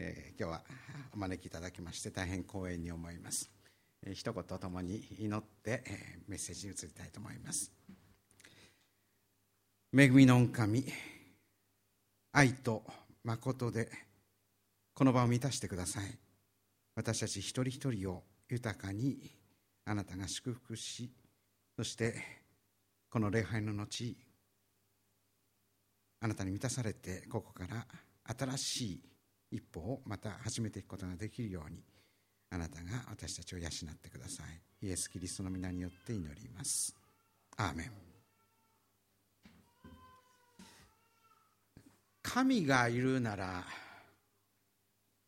えー、今日はお招きいただきまして大変光栄に思います、えー、一言ともに祈って、えー、メッセージに移りたいと思います。恵みの神愛と誠でこの場を満たしてください。私たち一人一人を豊かにあなたが祝福しそしてこの礼拝の後あなたに満たされてここから新しい一歩をまた始めていくことができるようにあなたが私たちを養ってください。イエス・キリストの皆によって祈ります。アーメン。神がいるなら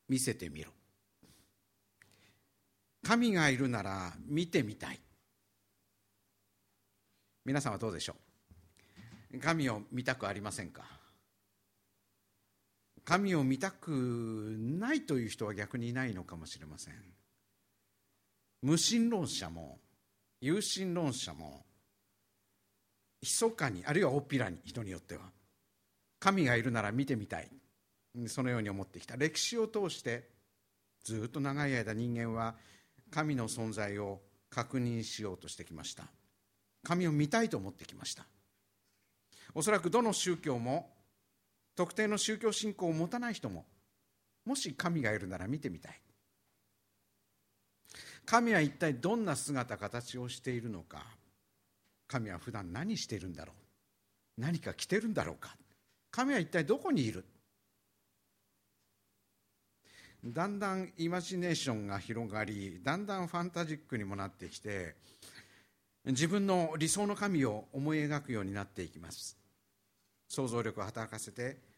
見せてみろ。神がいるなら見てみたい。皆さんはどうでしょう？神を見たくありませんか？神を見たくないという人は逆にいないのかもしれません。無神論者も有神論者も密かにあるいは大っぴらに人によっては神がいるなら見てみたい。そのように思ってきた。歴史を通してずっと長い間人間は神の存在を確認しようとしてきました。神を見たいと思ってきました。おそらくどの宗教も特定の宗教信仰を持たない人ももし神がいるなら見てみたい。神は一体どんな姿形をしているのか。神は普段何しているんだろう。何か着てるんだろうか。神は一体どこにいる。だんだんイマジネーションが広がりだんだんファンタジックにもなってきて自分の理想の神を思い描くようになっていきます。想像力を働かせて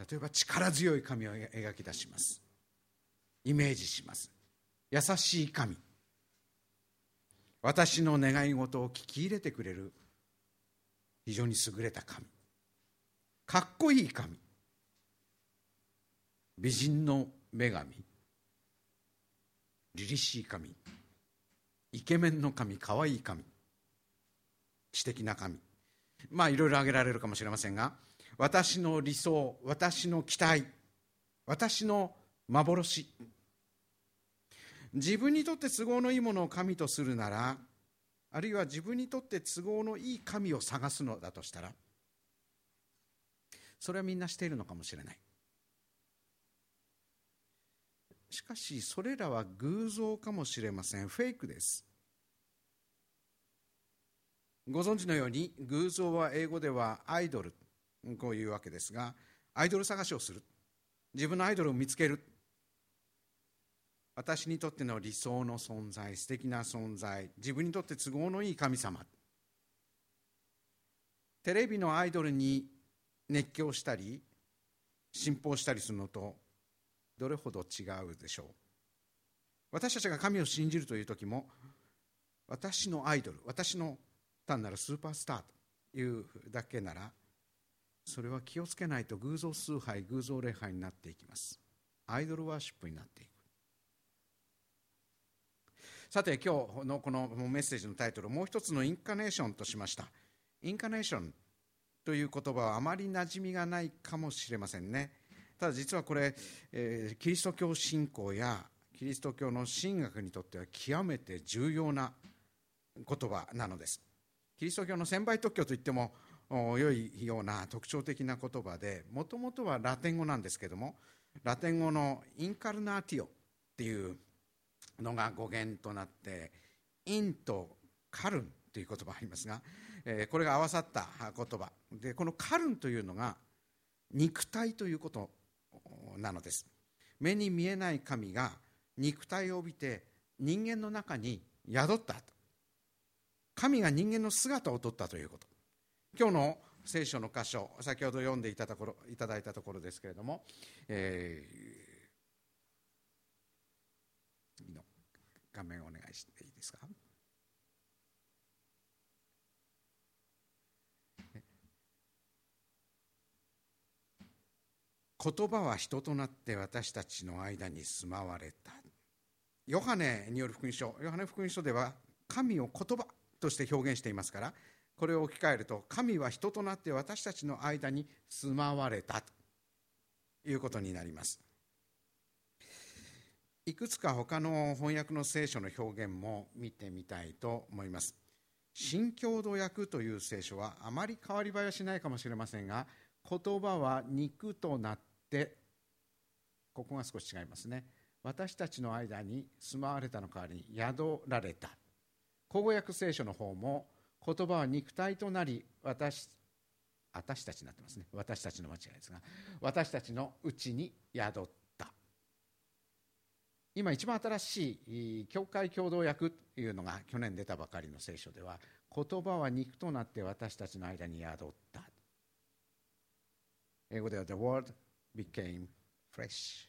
例えば力強い神を描き出します。イメージします。優しい神。私の願い事を聞き入れてくれる。非常に優れた神。かっこいい神。美人の女神。凛々しい神。イケメンの神。かわいい神。知的な神。まあいろいろ挙げられるかもしれませんが私の理想私の期待私の幻。自分にとって都合のいいものを神とするならあるいは自分にとって都合のいい神を探すのだとしたらそれはみんなしているのかもしれない。しかしそれらは偶像かもしれません。フェイクです。ご存知のように偶像は英語ではアイドル。こういうわけですがアイドル探しをする。自分のアイドルを見つける。私にとっての理想の存在素敵な存在。自分にとって都合のいい神様。テレビのアイドルに熱狂したり信奉したりするのとどれほど違うでしょう。私たちが神を信じるという時も私のアイドル私の単なるスーパースターというだけならそれは気をつけないと偶像崇拝偶像礼拝になっていきます。アイドルワーシップになっていく。さて今日のこのメッセージのタイトルもう一つのインカネーションとしました。インカネーションという言葉はあまり馴染みがないかもしれませんね。ただ実はこれ、えー、キリスト教信仰やキリスト教の神学にとっては極めて重要な言葉なのです。キリスト教の専売特許といっても良いような特徴的な言葉でもともとはラテン語なんですけどもラテン語のインカルナーティオっていうのが語源となってインとカルンという言葉ありますが、えこれが合わさった言葉。でこのカルンというのが肉体ということなのです。目に見えない神が肉体を帯びて人間の中に宿った神が人間の姿をとったということ。今日の聖書の箇所先ほど読んでいたところいただいたところですけれども、えー、次の画面お願いしていいですか？言葉は人となって私たちの間に住まわれた。ヨハネによる福音書ヨハネ福音書では神を言葉として表現していますからこれを置き換えると神は人となって私たちの間に住まわれたということになります。いくつか他の翻訳の聖書の表現も見てみたいと思います。新共同訳という聖書はあまり変わり映えはしないかもしれませんが言葉は肉となってここが少し違いますね。私たちの間に住まわれたの代わりに宿られた。口語訳聖書の方も言葉は肉体となり私私たちになってますね。私たちの間違いですが私たちのうちに宿った。今一番新しい教会共同訳というのが去年出たばかりの聖書では言葉は肉となって私たちの間に宿った。英語では The word became flesh.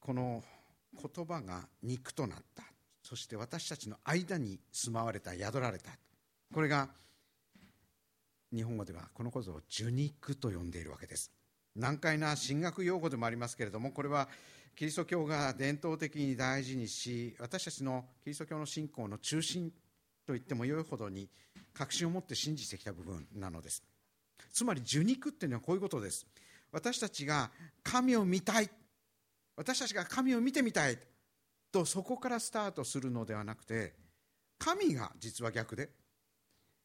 この言葉が肉となった。そして私たちの間に住まわれた宿られた。これが日本語ではこのことを受肉と呼んでいるわけです。難解な神学用語でもありますけれどもこれはキリスト教が伝統的に大事にし私たちのキリスト教の信仰の中心と言ってもよいほどに確信を持って信じてきた部分なのです。つまり受肉っていうのはこういうことです。私たちが神を見たい私たちが神を見てみたい。とそこからスタートするのではなくて神が実は逆で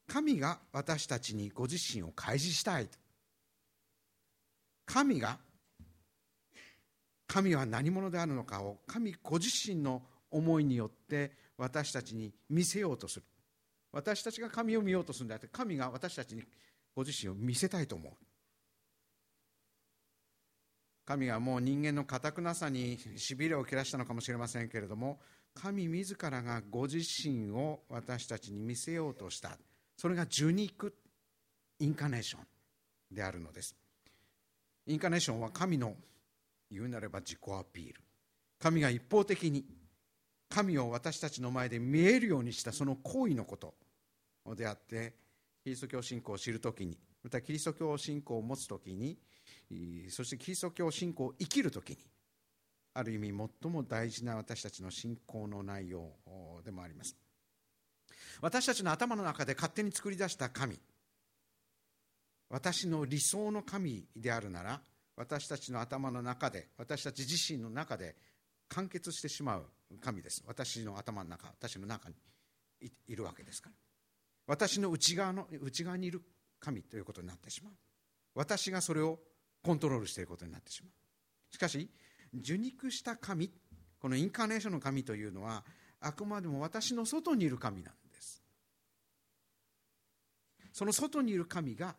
神が私たちにご自身を開示したい神が神は何者であるのかを神ご自身の思いによって私たちに見せようとする。私たちが神を見ようとするんであって神が私たちにご自身を見せたいと思う。神はもう人間のかたくなさにしびれを切らしたのかもしれませんけれども神自らがご自身を私たちに見せようとしたそれが受肉インカネーションであるのです。インカネーションは神の言うなれば自己アピール。神が一方的に神を私たちの前で見えるようにしたその行為のこと。であってキリスト教信仰を知るときにまたキリスト教信仰を持つときにそしてキリスト教信仰を生きるときにある意味最も大事な私たちの信仰の内容でもあります。私たちの頭の中で勝手に作り出した神私の理想の神であるなら私たちの頭の中で私たち自身の中で完結してしまう神です。私の頭の中私の中にいるわけですから。私の内側の内側にいる神ということになってしまう。私がそれをコントロールしていることになってしまう。しかし受肉した神このインカーネーションの神というのはあくまでも私の外にいる神なんです。その外にいる神が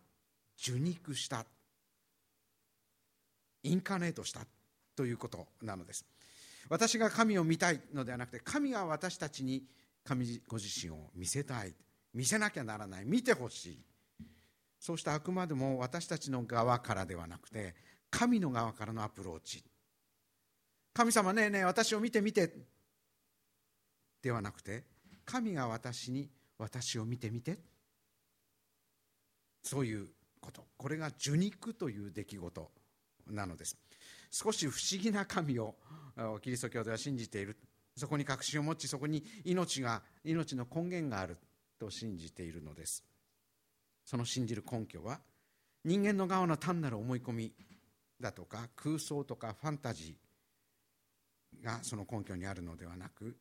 受肉したインカーネートしたということなのです。私が神を見たいのではなくて神が私たちに神ご自身を見せたい。見せなきゃならない。見てほしい。そうしたあくまでも私たちの側からではなくて神の側からのアプローチ。神様ねえねえ私を見て見て。ではなくて神が私に私を見てみて。そういうこと。これが受肉という出来事なのです。少し不思議な神をキリスト教では信じている。そこに確信を持ちそこに命が命の根源があると信じているのです。その信じる根拠は人間の側の単なる思い込みだとか空想とかファンタジーがその根拠にあるのではなく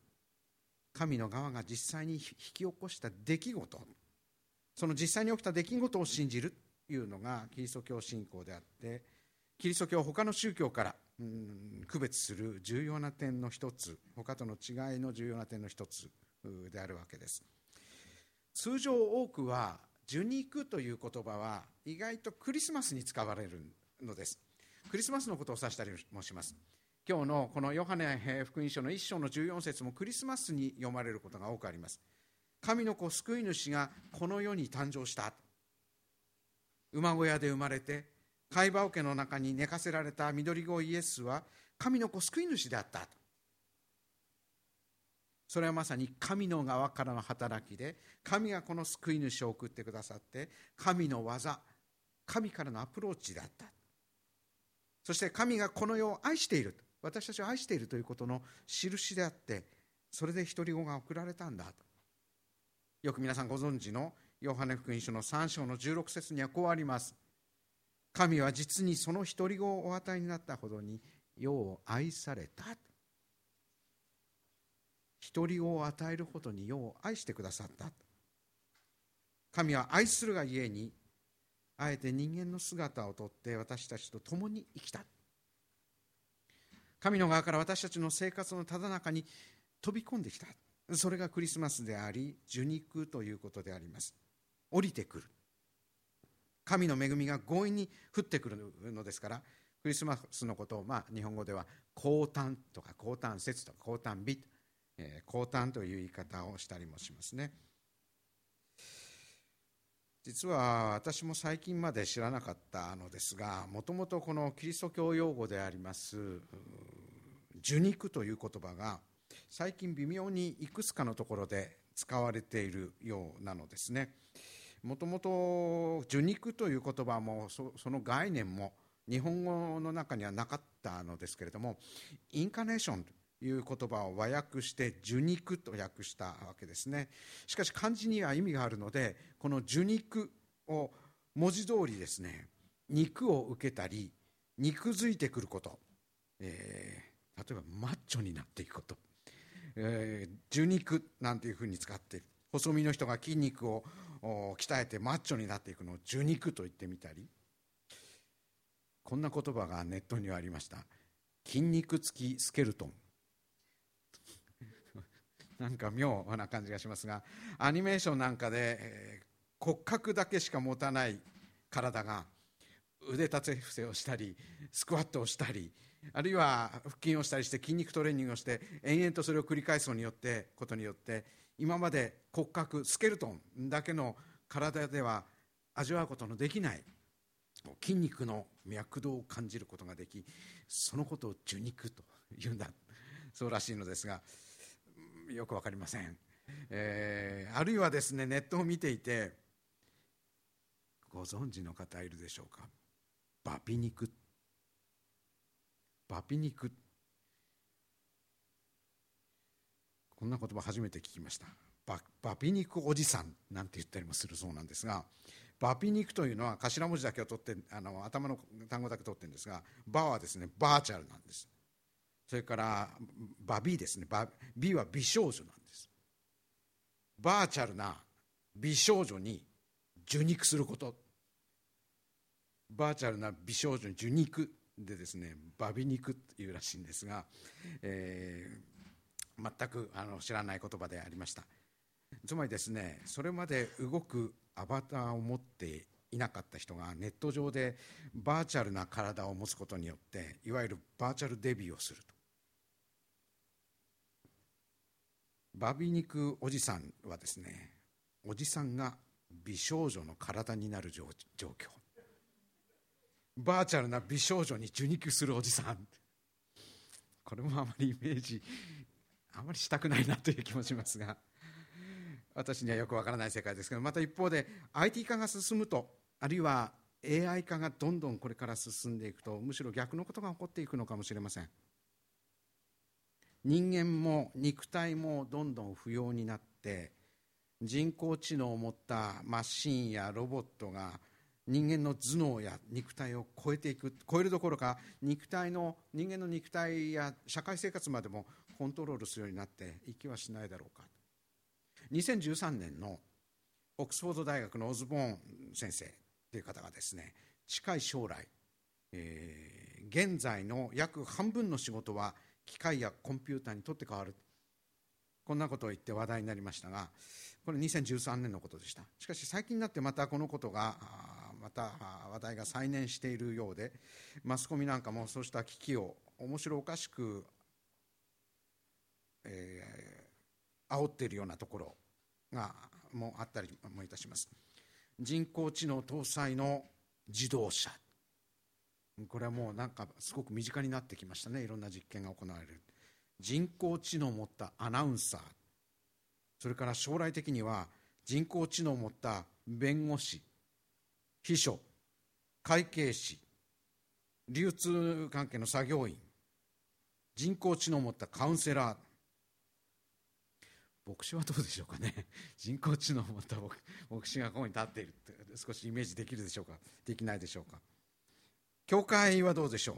神の側が実際に引き起こした出来事その実際に起きた出来事を信じるというのがキリスト教信仰であってキリスト教を他の宗教から区別する重要な点の一つ他との違いの重要な点の一つであるわけです。通常多くは受肉という言葉は意外とクリスマスに使われるのです。クリスマスのことを指したりもします。今日のこのヨハネ福音書の1章の14節もクリスマスに読まれることが多くあります。神の子救い主がこの世に誕生した。馬小屋で生まれて貝羽桶の中に寝かせられた緑子イエスは神の子救い主であった。それはまさに神の側からの働きで神がこの救い主を送ってくださって神の技神からのアプローチであった。そして神がこの世を愛している私たちを愛しているということの印であってそれで独り子が送られたんだと。よく皆さんご存知のヨハネ福音書の3章の16節にはこうあります。神は実にその独り子をお与えになったほどに世を愛された。独り子を与えるほどに世を愛してくださった。神は愛するがゆえにあえて人間の姿をとって私たちと共に生きた。神の側から私たちの生活のただ中に飛び込んできた。それがクリスマスであり受肉ということであります。降りてくる。神の恵みが強引に降ってくるのですからクリスマスのことを、まあ、日本語では降誕とか降誕節とか降誕日、え、降誕という言い方をしたりもしますね。実は私も最近まで知らなかったのですがもともとこのキリスト教用語であります受肉という言葉が最近微妙にいくつかのところで使われているようなのですね。もともと受肉という言葉もその概念も日本語の中にはなかったのですけれどもインカネーションいう言葉を和訳して受肉と訳したわけですね。しかし漢字には意味があるのでこの受肉を文字通りですね肉を受けたり肉づいてくること、えー、例えばマッチョになっていくこと、えー、受肉なんていうふうに使っている細身の人が筋肉を鍛えてマッチョになっていくのを受肉と言ってみたり。こんな言葉がネットにはありました。筋肉付きスケルトン。なんか妙な感じがしますがアニメーションなんかで、え、骨格だけしか持たない体が腕立て伏せをしたりスクワットをしたりあるいは腹筋をしたりして筋肉トレーニングをして延々とそれを繰り返すによってことによって今まで骨格スケルトンだけの体では味わうことのできない筋肉の脈動を感じることができそのことを受肉というんだ。そうらしいのですがよく分かりません、えー、あるいはですねネットを見ていてご存知の方いるでしょうか？バピ肉。バピ肉。こんな言葉初めて聞きました。ババピ肉おじさん。なんて言ったりもするそうなんですがバピ肉というのは頭文字だけを取ってあの頭の単語だけ取ってるんですがバはですねバーチャルなんです。それからバビーですね。バビは美少女なんです。バーチャルな美少女に受肉すること。バーチャルな美少女に受肉でですねバビ肉というらしいんですが、えー、全くあの知らない言葉でありました。つまりですねそれまで動くアバターを持っていなかった人がネット上でバーチャルな体を持つことによっていわゆるバーチャルデビューをすると。バビ肉おじさんはですねおじさんが美少女の体になる状況。バーチャルな美少女に受肉するおじさん。これもあまりイメージあまりしたくないなという気もしますが私にはよくわからない世界ですけどまた一方で IT 化が進むとあるいは AI 化がどんどんこれから進んでいくとむしろ逆のことが起こっていくのかもしれません。人間も肉体もどんどん不要になって人工知能を持ったマシンやロボットが人間の頭脳や肉体を超えていく超えるどころか肉体の人間の肉体や社会生活までもコントロールするようになっていきはしないだろうか2013年のオックスフォード大学のオズボーン先生という方がですね近い将来、えー、現在の約半分の仕事は機械やコンピューターにとって変わる。こんなことを言って話題になりましたがこれ2013年のことでした。しかし最近になってまたこのことがまた話題が再燃しているようでマスコミなんかもそうした危機を面白おかしく、えー、煽っているようなところがもあったりもいたします。人工知能搭載の自動車。これはもうなんかすごく身近になってきましたね。いろんな実験が行われる。人工知能を持ったアナウンサー。それから将来的には人工知能を持った弁護士。秘書。会計士。流通関係の作業員。人工知能を持ったカウンセラー。牧師はどうでしょうかね。人工知能を持った牧師がここに立っているって少しイメージできるでしょうか。できないでしょうか。教会はどうでしょう？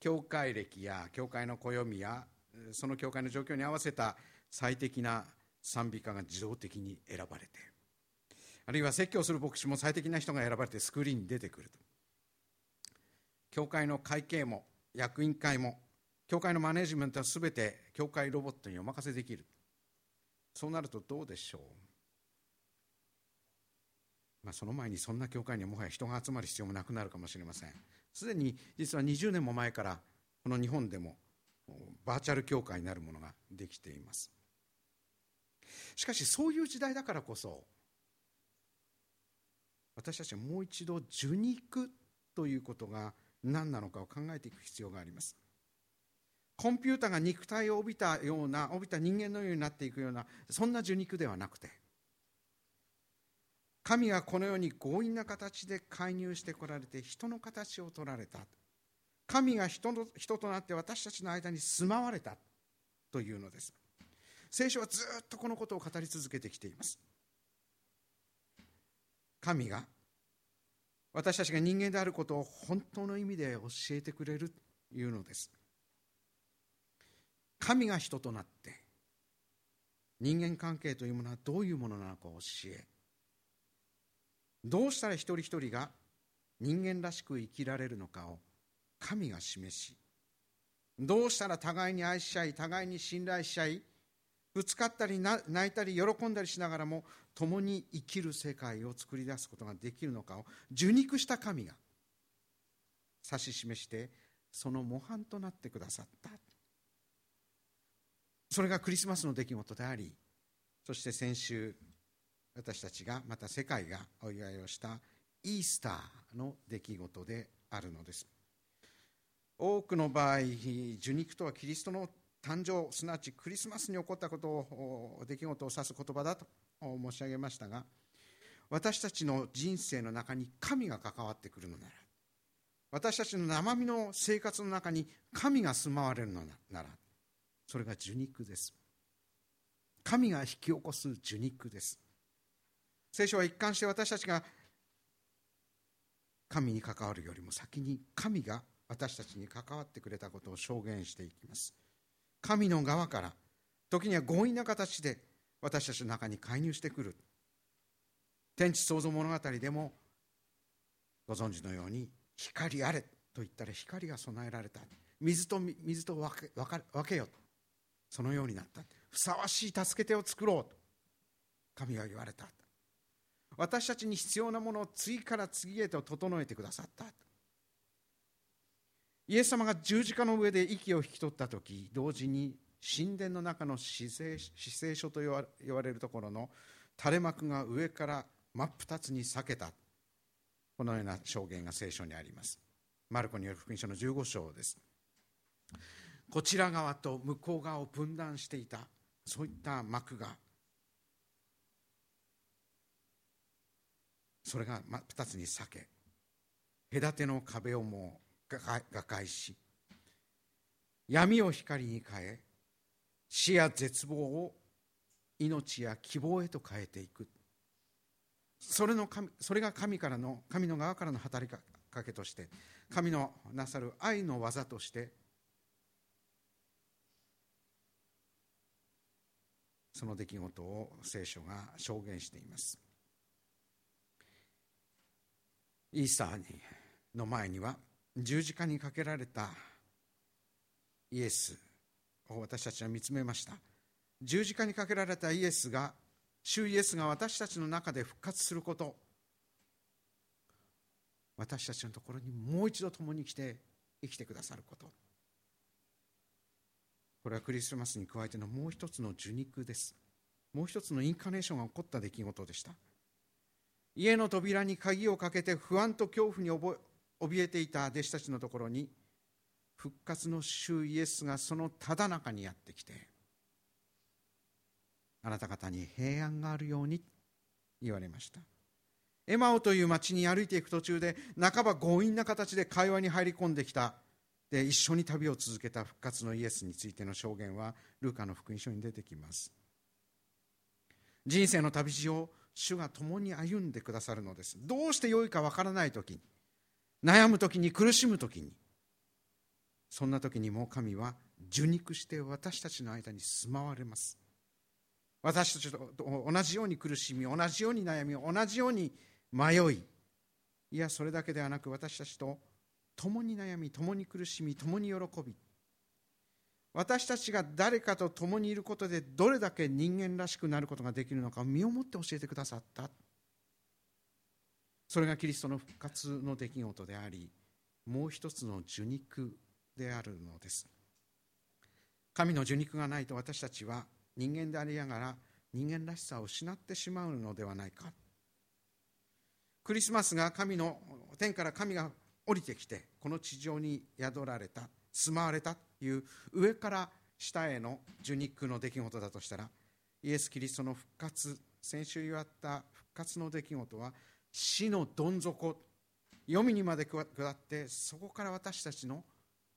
教会歴や教会の暦やその教会の状況に合わせた最適な賛美歌が自動的に選ばれてあるいは説教する牧師も最適な人が選ばれてスクリーンに出てくると。教会の会計も役員会も教会のマネジメントは全て教会ロボットにお任せできる。そうなるとどうでしょう？まあ、その前にそんな教会にはもはや人が集まる必要もなくなるかもしれません。すでに実は20年も前からこの日本でもバーチャル教会になるものができています。しかしそういう時代だからこそ私たちはもう一度受肉ということが何なのかを考えていく必要があります。コンピューターが肉体を帯びたような帯びた人間のようになっていくようなそんな受肉ではなくて神がこのように強引な形で介入してこられて人の形を取られた。神が人の人となって私たちの間に住まわれたというのです。聖書はずっとこのことを語り続けてきています。神が私たちが人間であることを本当の意味で教えてくれるというのです。神が人となって人間関係というものはどういうものなのかを教えどうしたら一人一人が人間らしく生きられるのかを神が示しどうしたら互いに愛し合い互いに信頼し合いぶつかったり泣いたり喜んだりしながらも共に生きる世界を作り出すことができるのかを受肉した神が指し示してその模範となってくださった。それがクリスマスの出来事でありそして先週私たちがまた世界がお祝いをしたイースターの出来事であるのです。多くの場合受肉とはキリストの誕生すなわちクリスマスに起こったことを出来事を指す言葉だと申し上げましたが私たちの人生の中に神が関わってくるのなら私たちの生身の生活の中に神が住まわれるのならそれが受肉です。神が引き起こす受肉です。聖書は一貫して私たちが神に関わるよりも先に神が私たちに関わってくれたことを証言していきます。神の側から時には強引な形で私たちの中に介入してくる。天地創造物語でもご存知のように光あれと言ったら光が備えられた。水と水と分け分けよそのようになった。ふさわしい助け手を作ろうと神が言われた。私たちに必要なものを次から次へと整えてくださった。イエス様が十字架の上で息を引き取った時同時に神殿の中の死聖書と言われるところの垂れ幕が上から真っ二つに裂けた。このような証言が聖書にあります。マルコによる福音書の15章です。こちら側と向こう側を分断していたそういった幕がそれが2つに裂け隔ての壁をもう瓦解し闇を光に変え死や絶望を命や希望へと変えていく。それの神それが神からの神の側からの働きかけとして神のなさる愛の技としてその出来事を聖書が証言しています。イーサーにの前には十字架にかけられたイエスを私たちは見つめました。十字架にかけられたイエスが主イエスが私たちの中で復活すること。私たちのところにもう一度共に来て生きてくださること。これはクリスマスに加えてのもう一つの受肉です。もう一つのインカネーションが起こった出来事でした。家の扉に鍵をかけて不安と恐怖に怯えていた弟子たちのところに復活の主イエスがそのただ中にやってきてあなた方に平安があるように言われました。エマオという町に歩いていく途中で半ば強引な形で会話に入り込んできた。で一緒に旅を続けた復活のイエスについての証言はルーカの福音書に出てきます。人生の旅路を主が共に歩んでくださるのです。どうしてよいかわからない時に悩む時に苦しむ時にそんな時にも神は受肉して私たちの間に住まわれます。私たちと同じように苦しみ同じように悩み同じように迷いいやそれだけではなく私たちと共に悩み共に苦しみ共に喜び私たちが誰かと共にいることでどれだけ人間らしくなることができるのか身をもって教えてくださった。それがキリストの復活の出来事でありもう一つの受肉であるのです。神の受肉がないと私たちは人間でありながら人間らしさを失ってしまうのではないか。クリスマスが神の天から神が降りてきてこの地上に宿られた。住まわれたという上から下への受肉の出来事だとしたらイエス・キリストの復活先週言わった復活の出来事は死のどん底黄泉にまで下ってそこから私たちの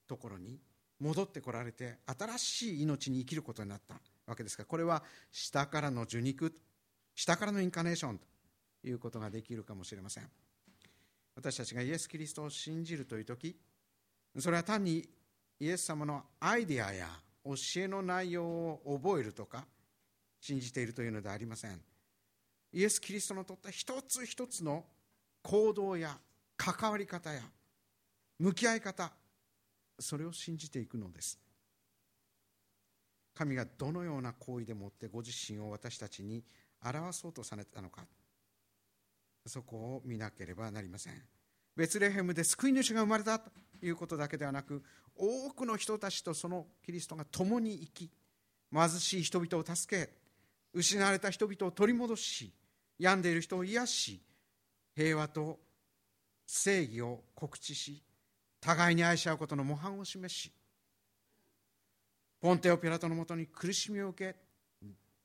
ところに戻ってこられて新しい命に生きることになったわけですからこれは下からの受肉下からのインカネーションということができるかもしれません。私たちがイエス・キリストを信じるという時それは単にイエス様のアイデアや教えの内容を覚えるとか信じているというのではありません。イエス・キリストのとった一つ一つの行動や関わり方や向き合い方それを信じていくのです。神がどのような行為でもってご自身を私たちに表そうとされたのかそこを見なければなりません。ベツレヘムで救い主が生まれた。いうことだけではなく多くの人たちとそのキリストが共に生き貧しい人々を助け失われた人々を取り戻し病んでいる人を癒し平和と正義を告知し互いに愛し合うことの模範を示しポンテオ・ピラトのもとに苦しみを受け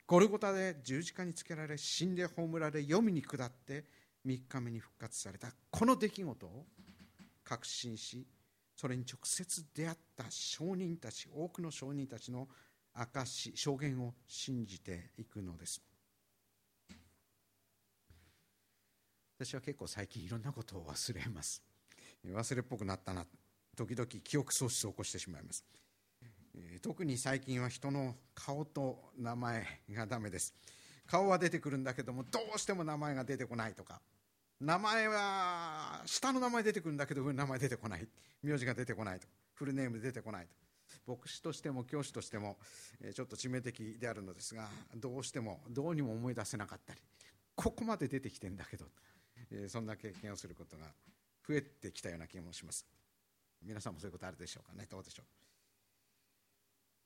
ゴルゴタで十字架につけられ死んで葬られ黄泉に下って3日目に復活されたこの出来事を確信しそれに直接出会った証人たち多くの証人たちの証証言を信じていくのです。私は結構最近いろんなことを忘れます。忘れっぽくなったな。時々記憶喪失を起こしてしまいます。特に最近は人の顔と名前がダメです。顔は出てくるんだけどもどうしても名前が出てこないとか。名前は下の名前出てくるんだけど上の名前出てこない。名字が出てこないと。フルネーム出てこないと。牧師としても教師としてもちょっと致命的であるのですがどうしてもどうにも思い出せなかったりここまで出てきてんだけどそんな経験をすることが増えてきたような気もします。皆さんもそういうことあるでしょうかね。どうでしょ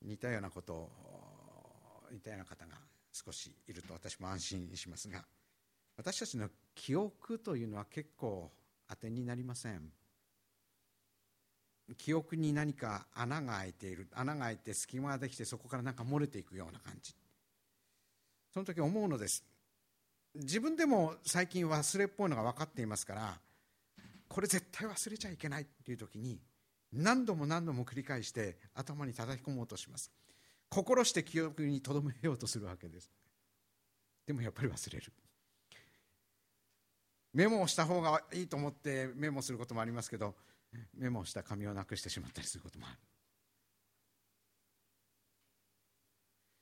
う。似たようなことを似たような方が少しいると私も安心しますが私たちの記憶というのは結構当てになりません。記憶に何か穴が開いている穴が開いて隙間ができてそこからなんか漏れていくような感じ。その時思うのです。自分でも最近忘れっぽいのが分かっていますからこれ絶対忘れちゃいけないっていう時に何度も何度も繰り返して頭に叩き込もうとします。心して記憶にとどめようとするわけです。でもやっぱり忘れる。メモをした方がいいと思ってメモすることもありますけどメモした紙をなくしてしまったりすることもある。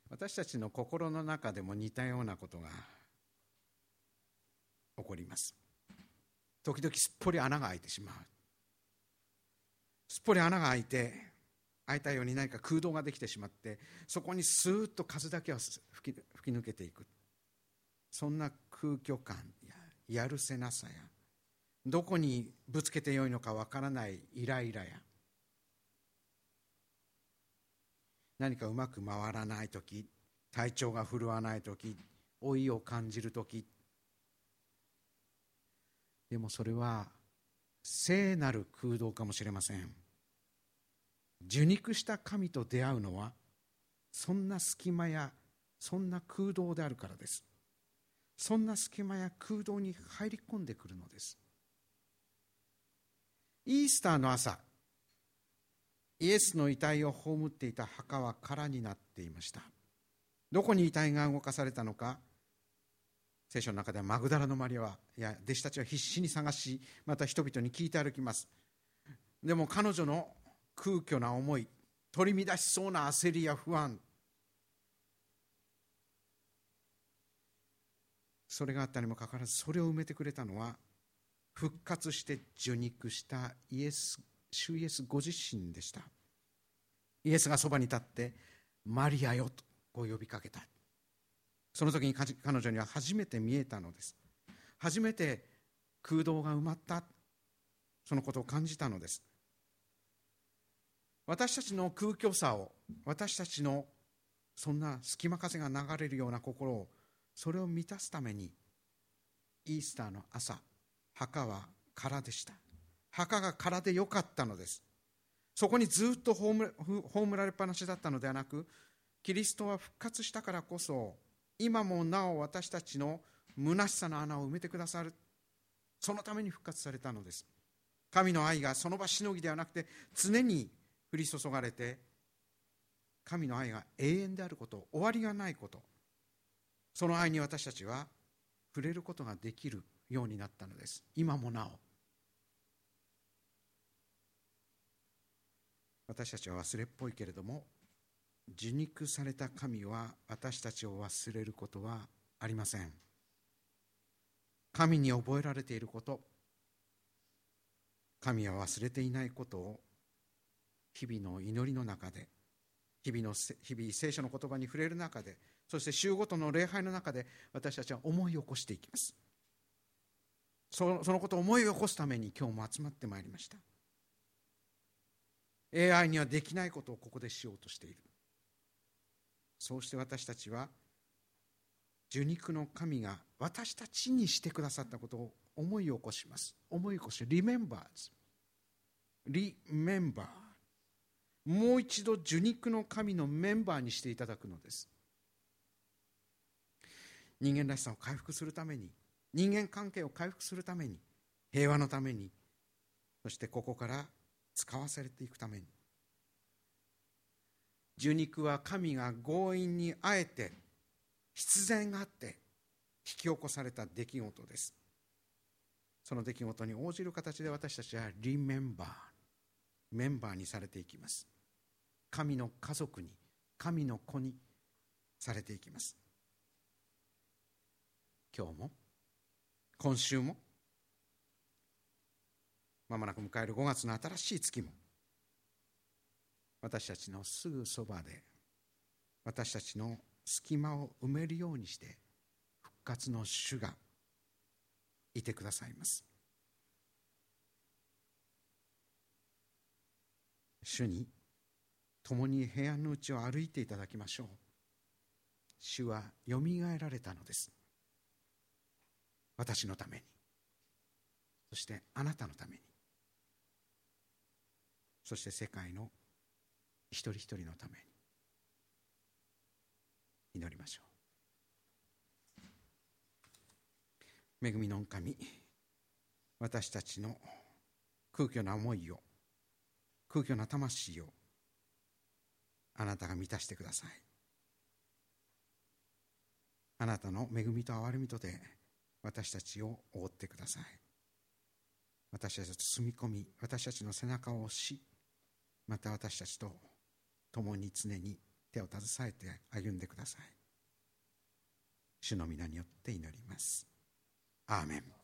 私たちの心の中でも似たようなことが起こります。時々すっぽり穴が開いてしまう。すっぽり穴が開いて開いたように何か空洞ができてしまってそこにスーッと風だけは吹き抜けていく。そんな空虚感やるせなさや。どこにぶつけてよいのかわからないイライラや。何かうまく回らない時体調が振るわない時老いを感じる時。でもそれは聖なる空洞かもしれません。受肉した神と出会うのはそんな隙間やそんな空洞であるからです。そんな隙間や空洞に入り込んでくるのです。イースターの朝イエスの遺体を葬っていた墓は空になっていました。どこに遺体が動かされたのか聖書の中ではマグダラのマリアはいや弟子たちは必死に探しまた人々に聞いて歩きます。でも彼女の空虚な思い取り乱しそうな焦りや不安それがあったにもかかわらずそれを埋めてくれたのは復活して受肉したイエス主イエスご自身でした。イエスがそばに立って「マリアよ」とこう呼びかけた。その時に彼女には初めて見えたのです。初めて空洞が埋まった。そのことを感じたのです。私たちの空虚さを私たちのそんな隙間風が流れるような心をそれを満たすためにイースターの朝墓は空でした。墓が空でよかったのです。そこにずっと葬られっぱなしだったのではなくキリストは復活したからこそ今もなお私たちの虚しさの穴を埋めてくださる。そのために復活されたのです。神の愛がその場しのぎではなくて常に降り注がれて神の愛が永遠であること終わりがないこと。その愛に私たちは触れることができるようになったのです。今もなお。私たちは忘れっぽいけれども受肉された神は私たちを忘れることはありません。神に覚えられていること神は忘れていないことを日々の祈りの中で日々の日々聖書の言葉に触れる中でそして週ごとの礼拝の中で私たちは思い起こしていきます。そのことを思い起こすために今日も集まってまいりました。AI にはできないことをここでしようとしている。そうして私たちは受肉の神が私たちにしてくださったことを思い起こします。思い起こし Remembered もう一度受肉の神のメンバーにしていただくのです。人間らしさを回復するために人間関係を回復するために平和のためにそしてここから使わされていくために。受肉は神が強引にあえて必然があって引き起こされた出来事です。その出来事に応じる形で私たちはリメンバーメンバーにされていきます。神の家族に神の子にされていきます。今日も？今週も？まもなく迎える5月の新しい月も。私たちのすぐそばで私たちの隙間を埋めるようにして復活の主がいてくださいます。主に共に平安のうちを歩いていただきましょう。主はよみがえられたのです。私のために。そしてあなたのために。そして世界の一人一人のために。祈りましょう。恵みの神私たちの空虚な思いを空虚な魂をあなたが満たしてください。あなたの恵みと憐れみとで私たちを覆ってください。私たちを住み込み私たちの背中を押しまた私たちと共に常に手を携えて歩んでください。主の皆によって祈ります。アーメン。